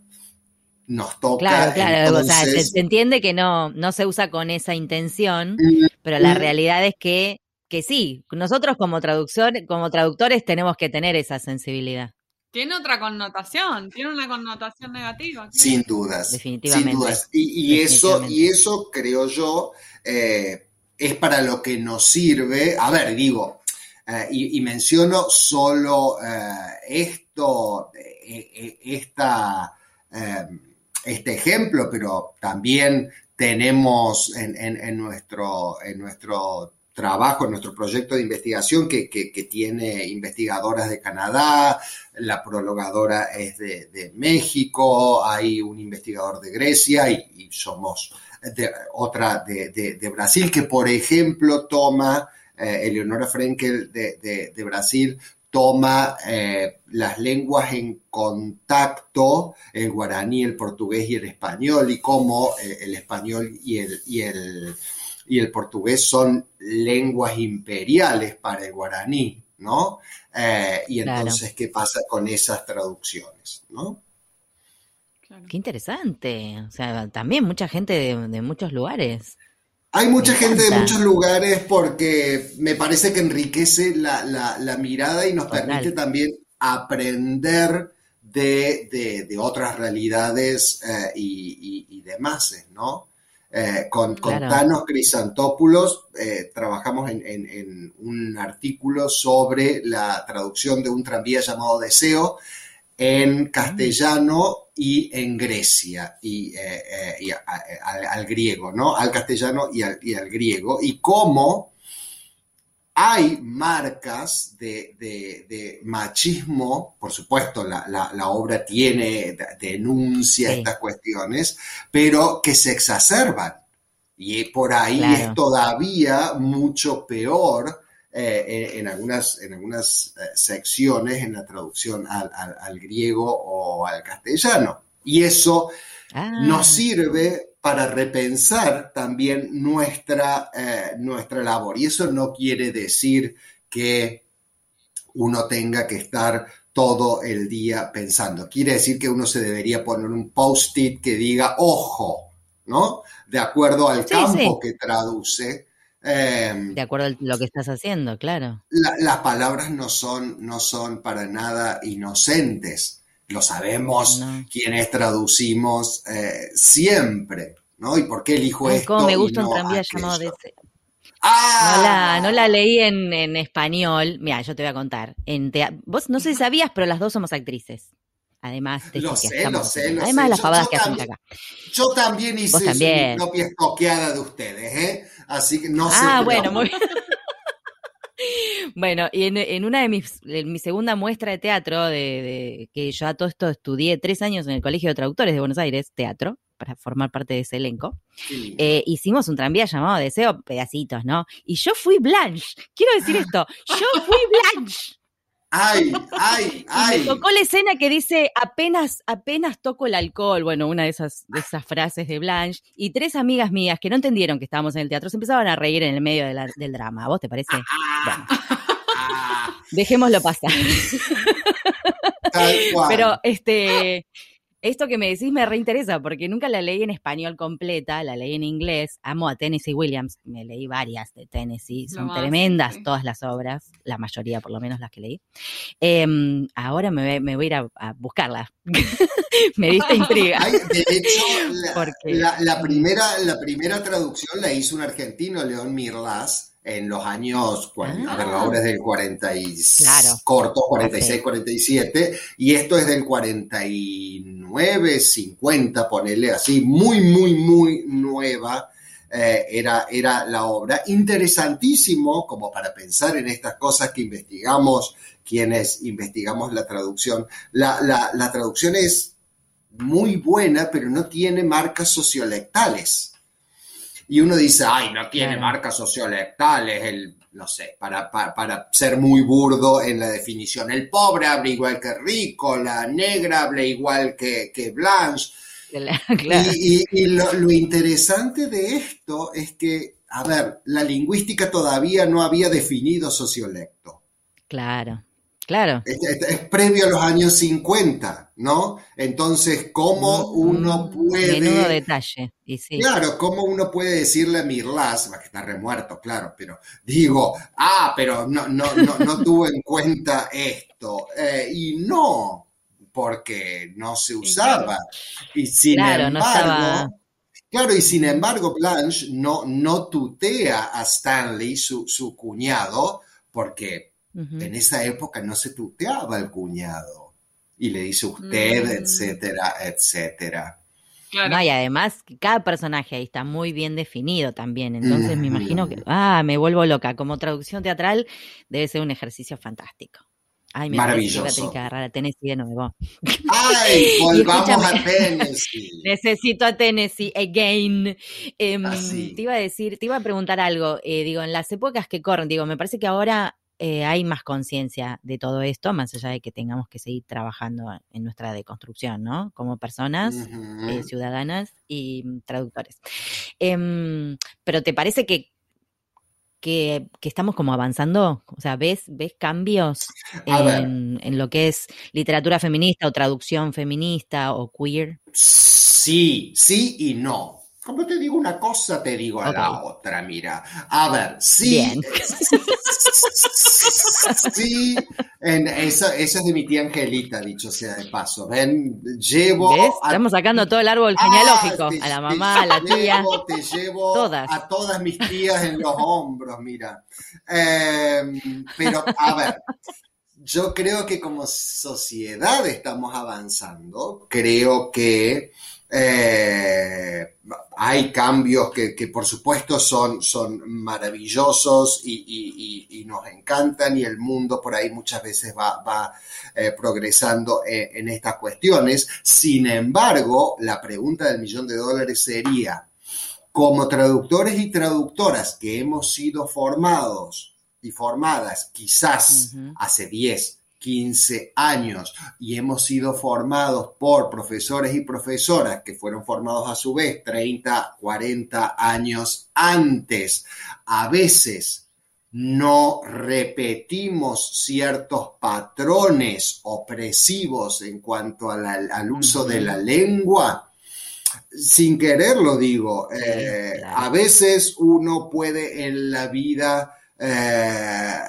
nos toca. Claro, claro, o sea, se, entiende que no, no se usa con esa intención, mm, pero la mm. realidad es que, que sí, nosotros como, traductor, como traductores tenemos que tener esa sensibilidad. Tiene otra connotación, tiene una connotación negativa. Sin dudas. Definitivamente. Sin dudas. Y, eso, y eso creo yo eh, es para lo que nos sirve. A ver, digo, eh, y, menciono solo eh, esto, eh, esta, este ejemplo, pero también tenemos en, nuestro, en nuestro trabajo, en nuestro proyecto de investigación que, tiene investigadoras de Canadá, la prologadora es de, México, hay un investigador de Grecia y, somos otra de, Brasil que, por ejemplo, toma eh, Eleonora Frenkel de, Brasil toma eh, las lenguas en contacto, el guaraní, el portugués y el español, y cómo eh, el español y el, y, el, y el portugués son lenguas imperiales para el guaraní, ¿no? y entonces, ¿qué pasa con esas traducciones, ¿no? Qué interesante. O sea, también mucha gente de muchos lugares. Hay mucha gente de muchos lugares porque me parece que enriquece la, mirada y nos permite también aprender de, de, otras realidades eh, y, demás, ¿no? Eh, con, con, Thanos Crisantopoulos eh, trabajamos en, en, un artículo sobre la traducción de un tranvía llamado Deseo en castellano y en Grecia, y, eh, eh, y a- a- al, al griego, ¿no? Al castellano y al, y al griego, y cómo hay marcas de, de- de machismo, por supuesto, la, la- la obra tiene, denuncia Sí. estas cuestiones, pero que se exacerban. Y por ahí Claro. es todavía mucho peor eh, en, en algunas, en algunas eh, secciones en la traducción al, al- al griego o al castellano. Y eso Ah, nos sirve para repensar también nuestra, eh, nuestra labor. Y eso no quiere decir que uno tenga que estar todo el día pensando. Quiere decir que uno se debería poner un post-it que diga, ojo, ¿no? De acuerdo al Sí, campo que traduce. Eh, de acuerdo a lo que estás haciendo, claro. la- las palabras no son, no son para nada inocentes. Lo sabemos No. quienes traducimos eh, siempre, ¿no? ¿Y por qué elijo Ay, esto? me y gusta no un tranvía llamado. No ¡Ah! la, no la leí en, en español. Mira, yo te voy a contar. En Vos no sé si sabías, pero las dos somos actrices. Además de Lo sé, lo sé, lo Además sé. de las pavadas yo que hacemos acá. Yo también hice también. mi propia estoqueada de ustedes, ¿eh? Así que no sé. Ah, bueno, muy [laughs] Bueno, y en, en una de mis, en mi segunda muestra de teatro, de, de- que yo a todo esto estudié tres años en el Colegio de Traductores de Buenos Aires, teatro, para formar parte de ese elenco, eh, hicimos un tranvía llamado Deseo Pedacitos, ¿no? Y yo fui Blanche. Quiero decir esto, yo fui Blanche. Ay, ay, [laughs] Y ay. me tocó la escena que dice apenas, apenas toco el alcohol, bueno, una de esas, de esas frases de Blanche, y tres amigas mías que no entendieron que estábamos en el teatro se empezaban a reír en el medio de la- del drama. ¿A vos te parece? Bueno, Ah, dejémoslo pasar. Pero este, esto que me decís me reinteresa porque nunca la leí en español completa, la leí en inglés. Amo a Tennessee Williams, me leí varias de Tennessee, son tremendas sí. todas las obras, la mayoría por lo menos las que leí. Em, ahora me, voy- me voy a ir a, a buscarla. [laughs] me diste intriga. Ay, de hecho, la, [laughs] Porque- la- la primera, la primera traducción la hizo un argentino, León Mirlas, en los años, a ver, la obra es del 40 y Claro. corto, 46, Ok. 47, y esto es del 49, 50, ponele así, muy, muy, muy nueva. eh, era, era la obra. Interesantísimo como para pensar en estas cosas que investigamos, quienes investigamos la traducción. La, la- la traducción es muy buena, pero no tiene marcas sociolectales. Y uno dice, ay, no tiene marcas sociolectales, el, no sé, para, para, para ser muy burdo en la definición. El pobre habla igual que rico, la negra habla igual que, que Blanche. [laughs] claro. Y, y- y lo, lo interesante de esto es que, a ver, la lingüística todavía no había definido sociolecto. Claro, claro. Es, es- es previo a los años 50, ¿no? Entonces, ¿cómo uno puede... Menudo detalle. Y sí. Claro, ¿cómo uno puede decirle a Mirlas, que está remuerto, claro, pero digo, ah, pero no, no, no, no [laughs] tuvo en cuenta esto. Eh, y no, porque no se usaba. Y sin Claro, no embargo, estaba- claro, y sin embargo, Blanche no, no tutea a Stanley, su, su cuñado, porque En esa época no se tuteaba al cuñado. Y le dice usted, Mm. etcétera, etcétera. Claro. No, y además que cada personaje ahí está muy bien definido también. Entonces me imagino que, ah, me vuelvo loca. Como traducción teatral debe ser un ejercicio fantástico. Ay, me parece que Maravilloso. que agarrar a Tennessee de nuevo. ¡Ay! [laughs] Volvamos a. Tennessee. [laughs] Necesito a Tennessee again. Em, Así. Te iba a decir, te iba a preguntar algo. eh, digo, en las épocas que corren, digo, me parece que ahora eh, hay más conciencia de todo esto, más allá de que tengamos que seguir trabajando en nuestra deconstrucción, ¿no? Como personas. Eh, ciudadanas y mm, traductores. Em, pero ¿te parece que, que, que estamos como avanzando? O sea, ¿ves, ves cambios en, en lo que es literatura feminista o traducción feminista o queer? Sí, sí y no. Como te digo una cosa, te digo a la otra, mira. A ver, sí. Bien. [laughs] Sí, en, eso es de mi tía Angelita, dicho sea de paso. Ven, llevo ¿Ves? a Estamos sacando todo el árbol Ah, genealógico. te- a la mamá, a la tía. llevo- Te llevo todas. a todas mis tías en los hombros, mira. Eh, pero, a ver, yo creo que como sociedad estamos avanzando. Creo que eh, hay cambios que, que, por supuesto son, son maravillosos y, y, y, nos encantan y el mundo por ahí muchas veces va, va eh, progresando en, en estas cuestiones. Sin embargo, la pregunta del millón de dólares sería, como traductores y traductoras que hemos sido formados y formadas quizás uh -huh. hace 10, 15 años y hemos sido formados por profesores y profesoras que fueron formados a su vez 30, 40 años antes. A veces no repetimos ciertos patrones opresivos en cuanto la, al uso de la lengua. Sin querer lo digo, eh, a veces uno puede en la vida eh,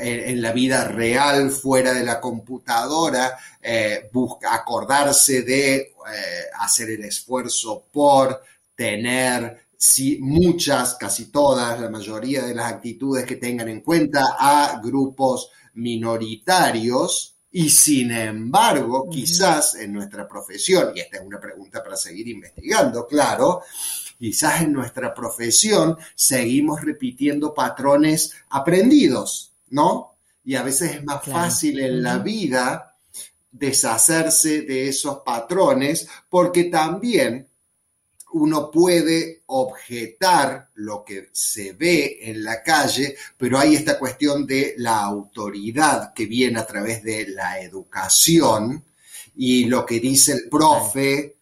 en, en, la vida real, fuera de la computadora, eh, busca acordarse de eh, hacer el esfuerzo por tener si, muchas, casi todas, la mayoría de las actitudes que tengan en cuenta a grupos minoritarios. Y sin embargo, quizás en nuestra profesión, y esta es una pregunta para seguir investigando, claro, quizás en nuestra profesión seguimos repitiendo patrones aprendidos, ¿no? Y a veces es más claro. fácil en la vida deshacerse de esos patrones porque también uno puede objetar lo que se ve en la calle, pero hay esta cuestión de la autoridad que viene a través de la educación y lo que dice el profe,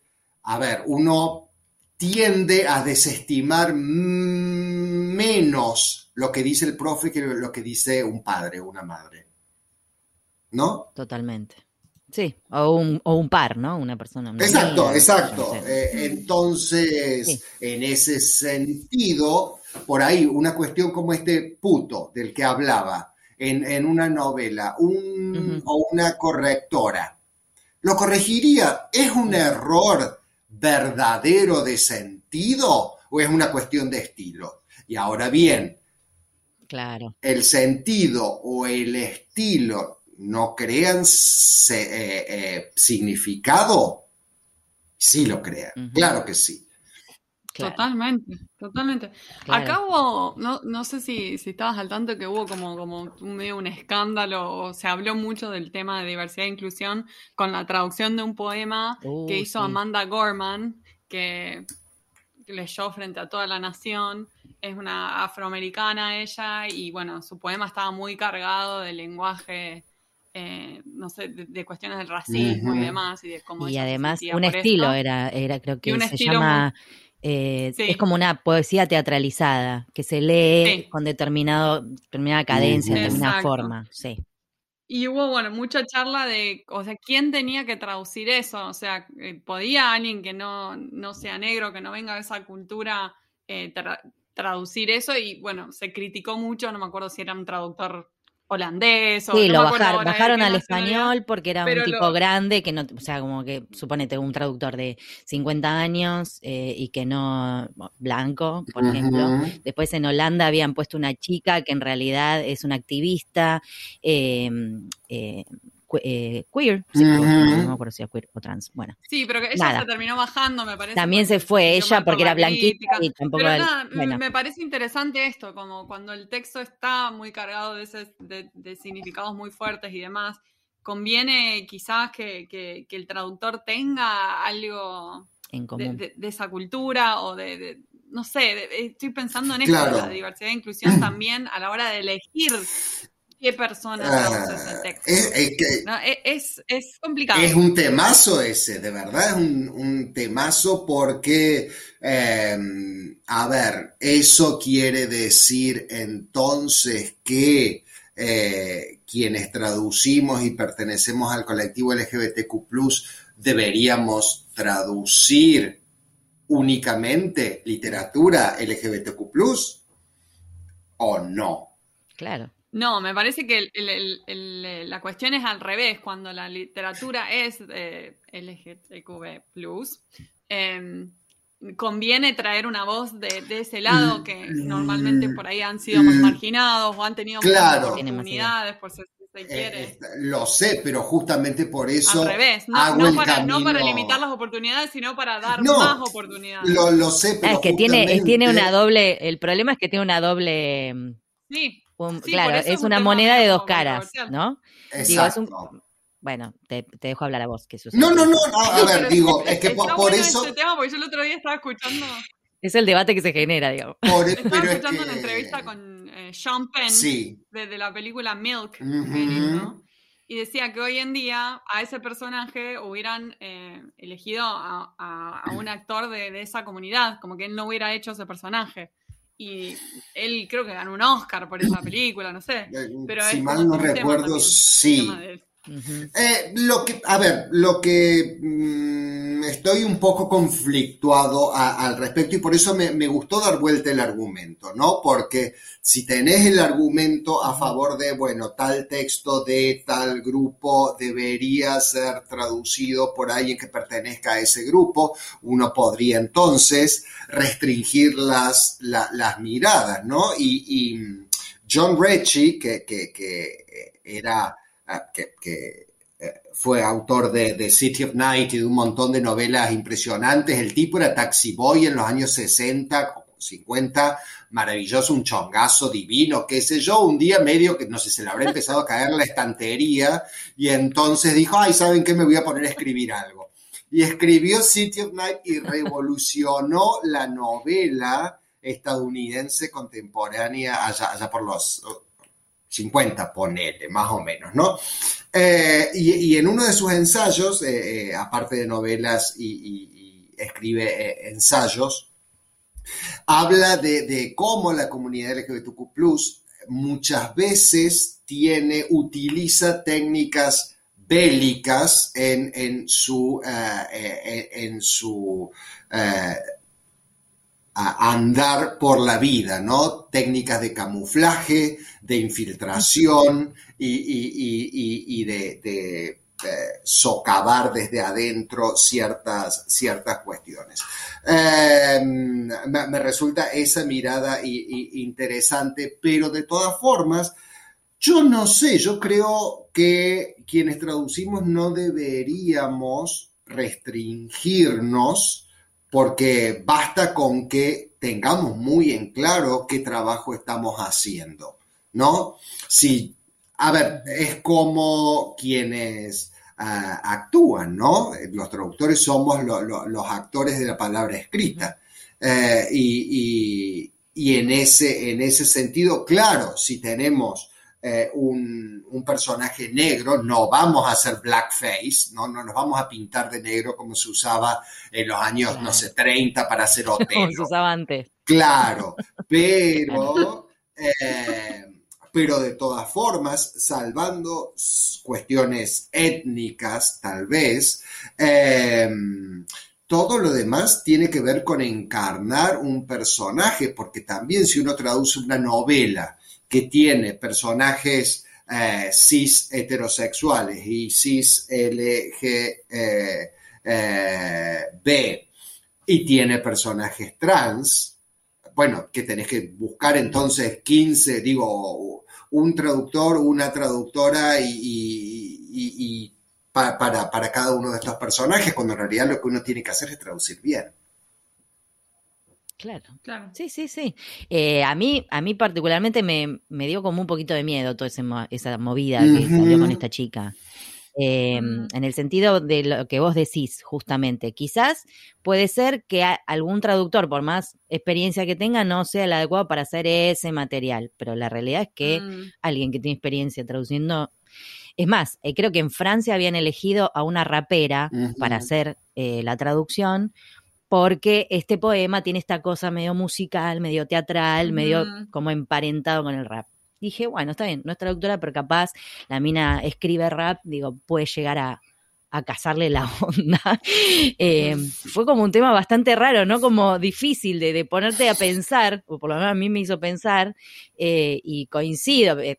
a ver, uno tiende a desestimar menos lo que dice el profe que lo que dice un padre o una madre. ¿No? Totalmente. Sí, o un, o un par, ¿no? Una persona. Una exacto, amiga, exacto. No sé. eh, entonces, sí. en ese sentido, por ahí, una cuestión como este puto del que hablaba en, en una novela, un, uh -huh. o una correctora, ¿lo corregiría? ¿Es un error verdadero de sentido o es una cuestión de estilo? Y ahora bien, claro. el sentido o el estilo no crean se, eh, eh, significado, sí lo crean, uh -huh. claro que sí. Claro. Totalmente, totalmente. Claro. Acá hubo, no, no sé si, si, estabas al tanto que hubo como, como medio un escándalo, o se habló mucho del tema de diversidad e inclusión con la traducción de un poema uh, que hizo sí. Amanda Gorman, que leyó frente a toda la nación. Es una afroamericana ella, y bueno, su poema estaba muy cargado de lenguaje eh, no sé, de, de, cuestiones del racismo uh -huh. y demás. Y, de cómo y además un estilo era, era, creo que se llama... Eh, sí. Es como una poesía teatralizada que se lee sí. con determinado, determinada cadencia, uh -huh. determinada forma. Sí. Y hubo, bueno, mucha charla de, o sea, ¿quién tenía que traducir eso? O sea, eh, ¿podía alguien que no, no sea negro, que no venga de esa cultura, eh, tra traducir eso? Y bueno, se criticó mucho, no me acuerdo si era un traductor holandés. O sí, no lo bajaron, bajaron al español porque era un tipo lo... grande que no, o sea, como que suponete un traductor de 50 años eh, y que no, blanco, por uh -huh. ejemplo. Después en Holanda habían puesto una chica que en realidad es una activista. Eh, eh, eh, queer, sí, uh -huh. no me acuerdo si era queer o trans, bueno. Sí, pero que ella nada. se terminó bajando, me parece. También se fue ella porque era blanquita y tampoco pero nada, bueno. me parece interesante esto, como cuando el texto está muy cargado de, ese, de, de significados muy fuertes y demás, conviene quizás que, que, que el traductor tenga algo en común. De, de esa cultura o de, no sé, estoy pensando en esto, claro. la diversidad e inclusión también a la hora de elegir qué persona uh, ese texto. Es, es, que no, es, es, complicado. Es un temazo ese, de verdad, es un, un temazo porque, eh, a ver, eso quiere decir entonces que eh, quienes traducimos y pertenecemos al colectivo LGBTQ, deberíamos traducir únicamente literatura LGBTQ, o no. Claro. No, me parece que el, el, el, la cuestión es al revés. Cuando la literatura es eh, LGTB, eh, conviene traer una voz de, de, ese lado que normalmente por ahí han sido más marginados o han tenido claro. más oportunidades por ser Se Eh, quiere. eh, lo sé, pero justamente por eso Al revés, no, hago no el para, no para camino- limitar las oportunidades, sino para dar No, más oportunidades. Lo, lo sé, pero Ah, es que tiene, justamente- tiene una doble, el problema es que tiene una doble, mm, Sí, un- Sí, claro, es es un una moneda de dos caras. ¿no? Digo, es un-. Bueno, te, te dejo hablar a vos, que No, no, no, no, a No, ver, digo, es que por, por bueno eso, este tema porque yo el otro día estaba escuchando, Es el debate que se genera, digamos. por, estaba pero es escuchando que- una entrevista con eh, Sean Penn Sí, de, de la película Milk, y decía que hoy en día a ese personaje hubieran eh, elegido a, a- a un actor de, de esa comunidad, como que él no hubiera hecho ese personaje. Y él creo que ganó un Oscar por esa película, no sé. eh, Pero si mal no recuerdo, también, sí. Eh, lo que, a ver, lo que mm, estoy un poco conflictuado a- al respecto y por eso me, me gustó dar vuelta el argumento, ¿no? Porque si tenés el argumento a favor de, bueno, tal texto de tal grupo debería ser traducido por alguien que pertenezca a ese grupo, uno podría entonces restringir las, la- las miradas, ¿no? Y, y John Ritchie, que, que, que era que, que, eh, fue autor de, City of Night y de un montón de novelas impresionantes. El tipo era taxi boy en los años 60, 50, maravilloso, un chongazo divino, qué sé yo. Un día medio que no sé, se le habrá empezado a caer la estantería y entonces dijo, ay, ¿saben qué? Me voy a poner a escribir algo. Y escribió City of Night y revolucionó la novela estadounidense contemporánea allá por los 50, ponele, más o menos, ¿no? Eh, y, en uno de sus ensayos, eh, eh, aparte de novelas y, escribe ensayos, habla de, cómo la comunidad LGBTQ muchas veces tiene, utiliza técnicas bélicas en, en su, en su a andar por la vida, ¿no? Técnicas de camuflaje, de infiltración y, y, y, y de, eh, socavar desde adentro ciertas, ciertas cuestiones. Eh, me, me, resulta esa mirada interesante, pero de todas formas, yo no sé, yo creo que quienes traducimos no deberíamos restringirnos porque basta con que tengamos muy en claro qué trabajo estamos haciendo, ¿no? Si, a ver, es como quienes uh, actúan, ¿no? Los traductores somos lo, lo, los actores de la palabra escrita. Eh, y, y, y en, ese, en ese sentido, claro, si tenemos eh, un, un, personaje negro, no vamos a hacer blackface, ¿no? no nos vamos a pintar de negro como se usaba en los años, claro. no sé, 30 para hacer [laughs] Otelo. Como se usaba antes. Claro, pero, [laughs] eh, pero de todas formas, salvando cuestiones étnicas, tal vez, eh, todo lo demás tiene que ver con encarnar un personaje, porque también si uno traduce una novela, que tiene personajes eh, cis heterosexuales y cis LGB y tiene personajes trans, bueno, que tenés que buscar entonces 15, digo, un traductor, una traductora y, y, para, para cada uno de estos personajes, cuando en realidad lo que uno tiene que hacer es traducir bien. Claro. claro. Sí, sí, sí. Eh, a mí, a mí particularmente me, me, dio como un poquito de miedo toda ese, esa movida que uh -huh. salió con esta chica. Eh. En el sentido de lo que vos decís, justamente. Quizás puede ser que algún traductor, por más experiencia que tenga, no sea el adecuado para hacer ese material. Pero la realidad es que uh -huh. alguien que tiene experiencia traduciendo. Es más, eh, creo que en Francia habían elegido a una rapera para hacer eh, la traducción porque este poema tiene esta cosa medio musical, medio teatral, medio como emparentado con el rap. Dije, bueno, está bien, no es traductora, pero capaz la mina escribe rap, digo, puede llegar a, a cazarle la [laughs] onda. eh, fue como un tema bastante raro, ¿no? Como difícil de, de, ponerte a pensar, o por lo menos a mí me hizo pensar, eh, y coincido. De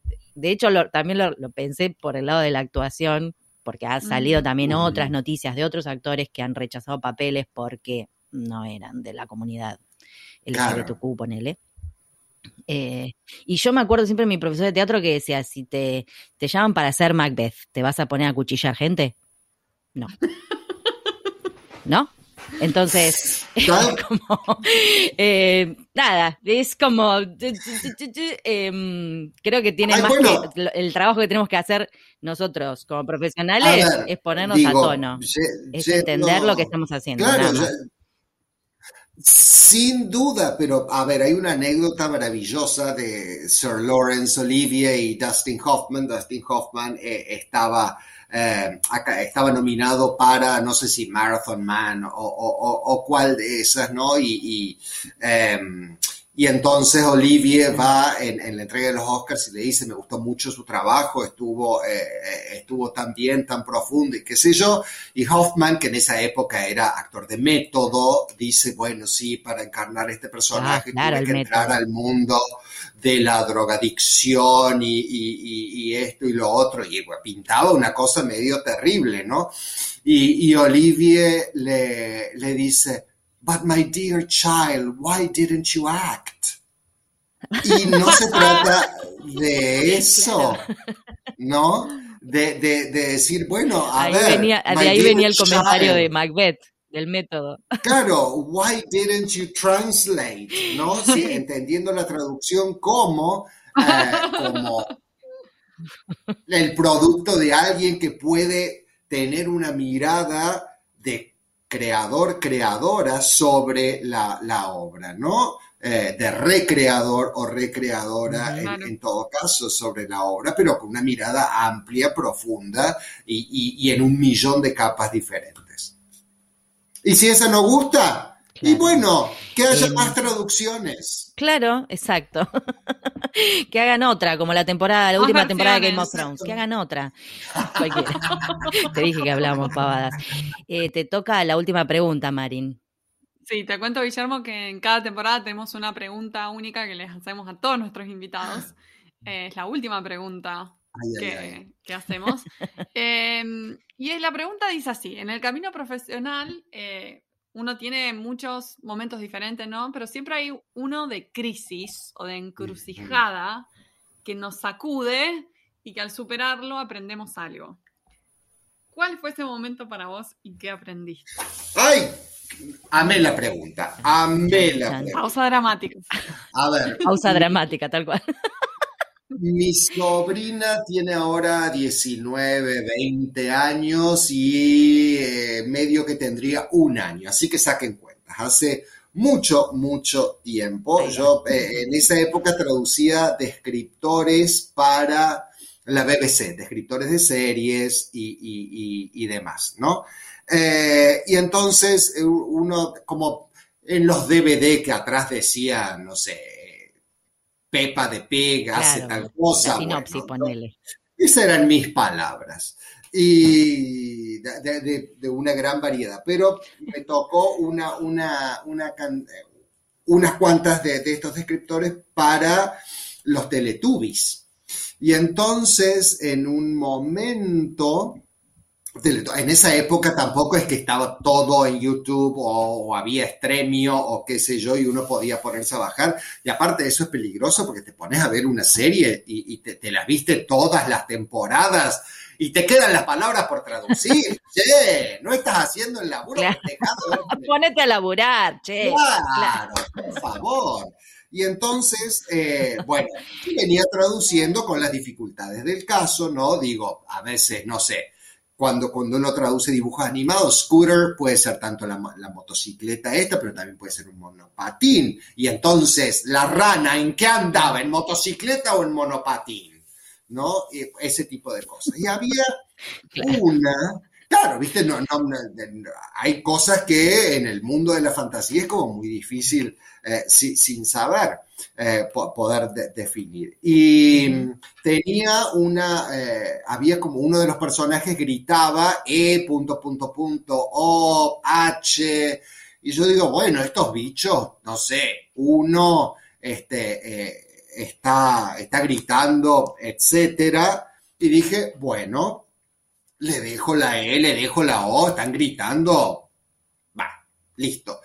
hecho, lo, también lo, lo, pensé por el lado de la actuación, porque ha salido también otras noticias de otros actores que han rechazado papeles porque no eran de la comunidad LGBTQ, claro. ponele. Eh, y yo me acuerdo siempre de mi profesor de teatro que decía, si te, te llaman para hacer Macbeth, ¿te vas a poner a cuchillar gente? No. [laughs] ¿No? Entonces, como, eh, nada, es como, em, creo que tiene más que el trabajo que tenemos que hacer nosotros como profesionales es ponernos a tono, es entender lo que estamos haciendo. Claro, sin duda, pero a ver, hay una anécdota maravillosa de Sir Lawrence Olivier y Dustin Hoffman. Dustin Hoffman eh, estaba eh, estaba nominado para, no sé si Marathon Man o, o, cuál de esas, ¿no? Y, em, y, entonces Olivier va en, la entrega de los Oscars y le dice, me gustó mucho su trabajo, estuvo, eh, eh, estuvo tan bien, tan profundo y qué sé yo. Y Hoffman, que en esa época era actor de método, dice, bueno, sí, para encarnar este personaje ah, tuve que entrar al mundo de la drogadicción y, esto y lo otro, y pintaba una cosa medio terrible, ¿no? Y, Olivier le, le dice, But my dear child, why didn't you act? Y no se trata de [laughs] eso, ¿no? De, decir, bueno, a ver. de ahí venía el comentario de Macbeth del método. Claro, why didn't you translate? ¿No? Sí, [laughs] entendiendo la traducción como, eh, como el producto de alguien que puede tener una mirada creador, creadora sobre la, obra, ¿no? Eh, de recreador o recreadora en, todo caso sobre la obra, pero con una mirada amplia, profunda y en un millón de capas diferentes. Y si esa no gusta, y bueno, que haya más traducciones. Claro, exacto. [laughs] que hagan otra, como la temporada, la última temporada de Game of Thrones. Que hagan otra. Cualquiera. [laughs] te dije que hablábamos pavadas. Eh, te toca la última pregunta, Marín. Sí, te cuento, Guillermo, que en cada temporada tenemos una pregunta única que les hacemos a todos nuestros invitados. Eh, [laughs] es la última pregunta que, hacemos. Em, y es la pregunta dice así, en el camino profesional eh, uno tiene muchos momentos diferentes, ¿no? Pero siempre hay uno de crisis o de encrucijada que nos sacude y que al superarlo aprendemos algo. ¿Cuál fue ese momento para vos y qué aprendiste? ¡Ay! Amé la pregunta. Amé la pregunta. Pausa dramática. A ver. Pausa dramática, tal cual. Mi sobrina tiene ahora 19, 20 años y eh, medio que tendría un año, así que saquen cuentas. Hace mucho, mucho tiempo. Yo eh, en esa época traducía descriptores para la BBC, descriptores de series y, demás, ¿no? Eh, y entonces uno, como en los DVD que atrás decía, no sé, Pepa de Pega hace tal cosa. Sinopsis, ponele. Esas eran mis palabras. Y de, una gran variedad. Pero me tocó una, una, una unas cuantas de, estos descriptores para los Teletubbies. Y entonces, en un momento, en esa época tampoco es que estaba todo en YouTube o, había extremio o qué sé yo y uno podía ponerse a bajar. Y aparte eso es peligroso porque te pones a ver una serie y, te, las viste todas las temporadas y te quedan las palabras por traducir. [laughs] che, no estás haciendo el laburo. [laughs] Ponete a laburar, che. Claro, por favor. Y entonces, eh, bueno, venía traduciendo con las dificultades del caso, ¿no? Digo, a veces, no sé, cuando, cuando uno traduce dibujos animados, scooter puede ser tanto la, motocicleta esta, pero también puede ser un monopatín. Y entonces, la rana, ¿en qué andaba? ¿En motocicleta o en monopatín? ¿No? ese tipo de cosas. Y había una, claro, viste, no, hay cosas que en el mundo de la fantasía es como muy difícil eh, sin saber. Eh, poder definir. Y tenía una, eh, había como uno de los personajes gritaba E, punto, punto, punto, O, H, y yo digo, bueno, estos bichos, no sé, uno este, está, está gritando, etcétera, y dije, bueno, le dejo la E, le dejo la O, están gritando, va, listo.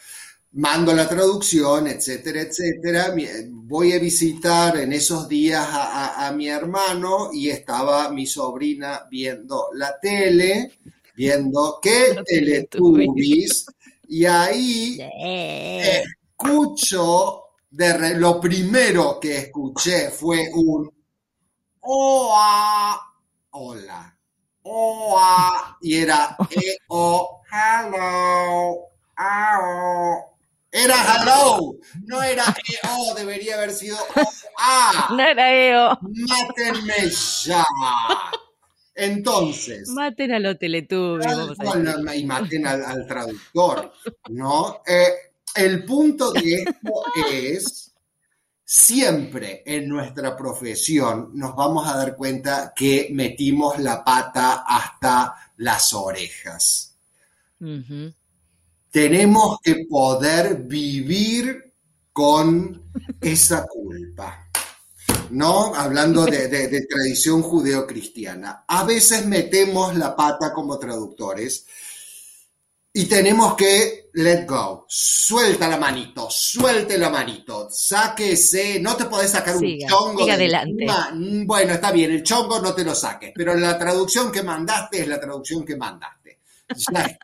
mando la traducción, etcétera, etcétera. Voy a visitar en esos días a, mi hermano y estaba mi sobrina viendo la tele, viendo qué [laughs] Teletubbies, y ahí escucho, de lo primero que escuché fue un Oa, hola, Oa, y era E-O, hello, ao. Era hello, no era EO, debería haber sido A. No era EO. Mátenme ya. Entonces. Maten a los teletubbies. y maten al, traductor, ¿no? Eh, el punto de esto es, siempre en nuestra profesión nos vamos a dar cuenta que metimos la pata hasta las orejas tenemos que poder vivir con esa culpa. ¿No? Hablando de, tradición judeocristiana. A veces metemos la pata como traductores y tenemos que let go. Suelta la manito, suelte la manito, sáquese, no te podés sacar un chongo. de adelante. Bueno, está bien, el chongo no te lo saques, pero la traducción que mandaste es la traducción que mandaste. [laughs]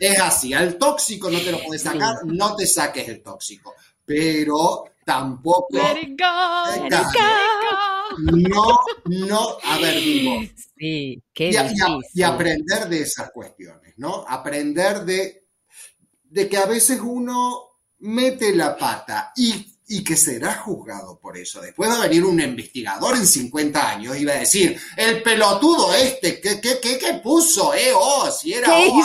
Es así, al tóxico no te lo puedes sacar, no te saques el tóxico, pero tampoco... No, no, a ver, digo. Sí, qué y, y, aprender de esas cuestiones, ¿no? Aprender de, de que a veces uno mete la pata y y que será juzgado por eso. Después va a venir un investigador en 50 años y va a decir, el pelotudo este, ¿qué, qué, qué, puso? Eh, oh, si era oh,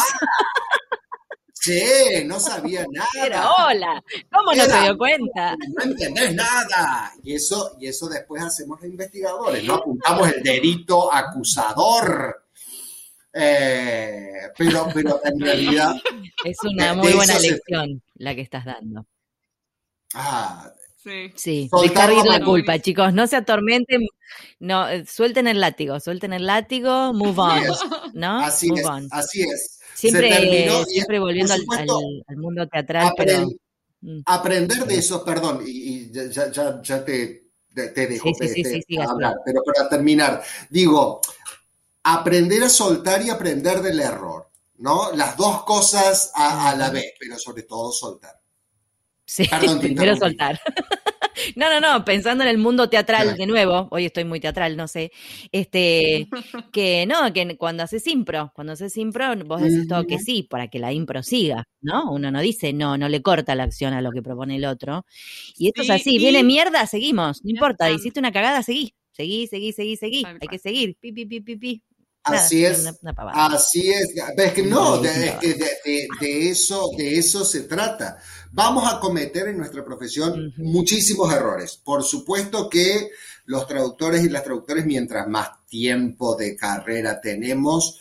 Sí, no sabía [laughs] nada. Hola, ¿cómo no se dio cuenta? [laughs] No entendés nada. Y eso, y eso después hacemos los investigadores, ¿no? Apuntamos el dedito acusador. Eh, pero, pero en realidad. Es una muy buena lección la que estás dando. Ah, Sí, sí dejar ir la culpa, chicos. No se atormenten, no, eh, suelten el látigo, suelten el látigo, move on, ¿no? Así es, así es. Siempre, siempre volviendo al, mundo teatral. pero, mm. Aprender de eso, perdón, y, ya, ya, ya, te, te, dejo hablar, pero para terminar, digo, aprender a soltar y aprender del error, ¿no? Las dos cosas a la vez, pero sobre todo soltar. Sí, [laughs] primero soltar. [laughs] No, no, no, pensando en el mundo teatral de nuevo, hoy estoy muy teatral, no sé, este, [laughs] que no, que cuando haces impro, cuando haces impro, vos decís todo que sí, para que la impro siga, ¿no? Uno no dice no, no le corta la acción a lo que propone el otro. Y esto es así, viene mierda, seguimos, no importa, hiciste una cagada, seguí, seguí, seguí, seguí, seguí, hay que seguir, pi, pi, pi, pi, pi. Así es, así es. Es que no, de, eso, de eso se trata. Vamos a cometer en nuestra profesión muchísimos errores. Por supuesto que los traductores y las traductores, mientras más tiempo de carrera tenemos,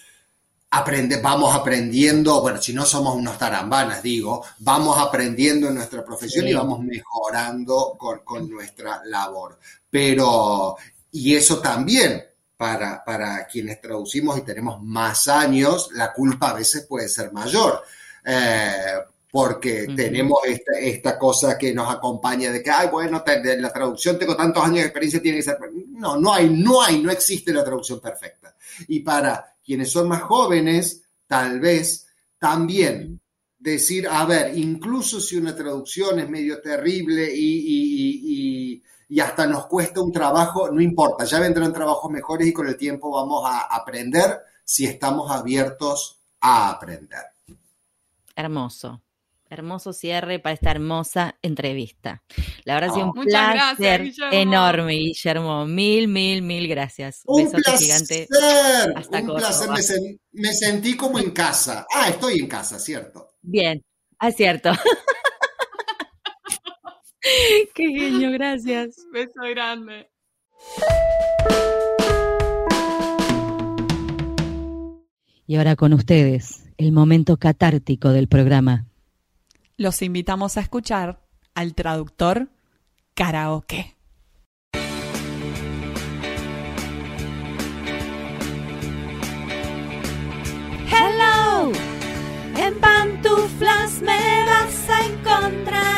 aprende, vamos aprendiendo, bueno, si no somos unos tarambanas, digo, vamos aprendiendo en nuestra profesión y vamos mejorando con, con nuestra labor. Pero, y eso también para, para quienes traducimos y tenemos más años, la culpa a veces puede ser mayor. Eh, porque tenemos esta, esta, cosa que nos acompaña de que, ay, bueno, de la traducción tengo tantos años de experiencia, tiene que ser... No, no hay, no hay, no existe la traducción perfecta. Y para quienes son más jóvenes, tal vez también decir, a ver, incluso si una traducción es medio terrible y y hasta nos cuesta un trabajo, no importa, ya vendrán trabajos mejores y con el tiempo vamos a aprender si estamos abiertos a aprender. Hermoso. Hermoso cierre para esta hermosa entrevista. La verdad ha sido un placer enorme, Guillermo. Mil, mil, mil gracias. Un placer. gigante. un placer. Me, sentí como en casa. Ah, estoy en casa, ¿cierto? Bien, ah, es cierto. [laughs] [laughs] Qué genio, gracias. Beso grande. Y ahora con ustedes, el momento catártico del programa. Los invitamos a escuchar al traductor karaoke. Hello, en pantuflas me vas a encontrar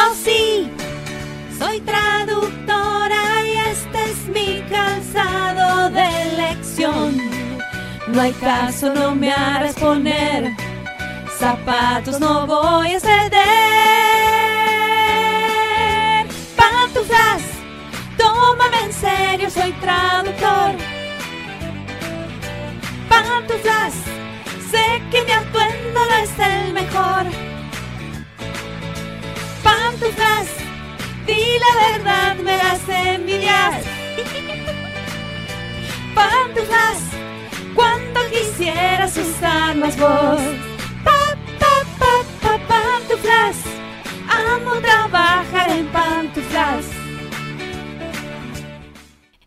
¡Oh sí! Soy traductora y este es mi calzado de elección. No hay caso, no me harás poner zapatos, no voy a ceder. Pantuflas, tómame en serio, soy traductor. Pantuflas, sé que mi atuendo no es el mejor Pantuflas, di la verdad, me das envidias. Pantuflas, cuando quisieras usar más voz. Pa, pa, pa, pa, pantuflas, amo trabajar en pantuflas.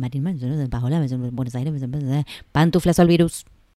Marín, Buenos Aires, Pantuflas al virus.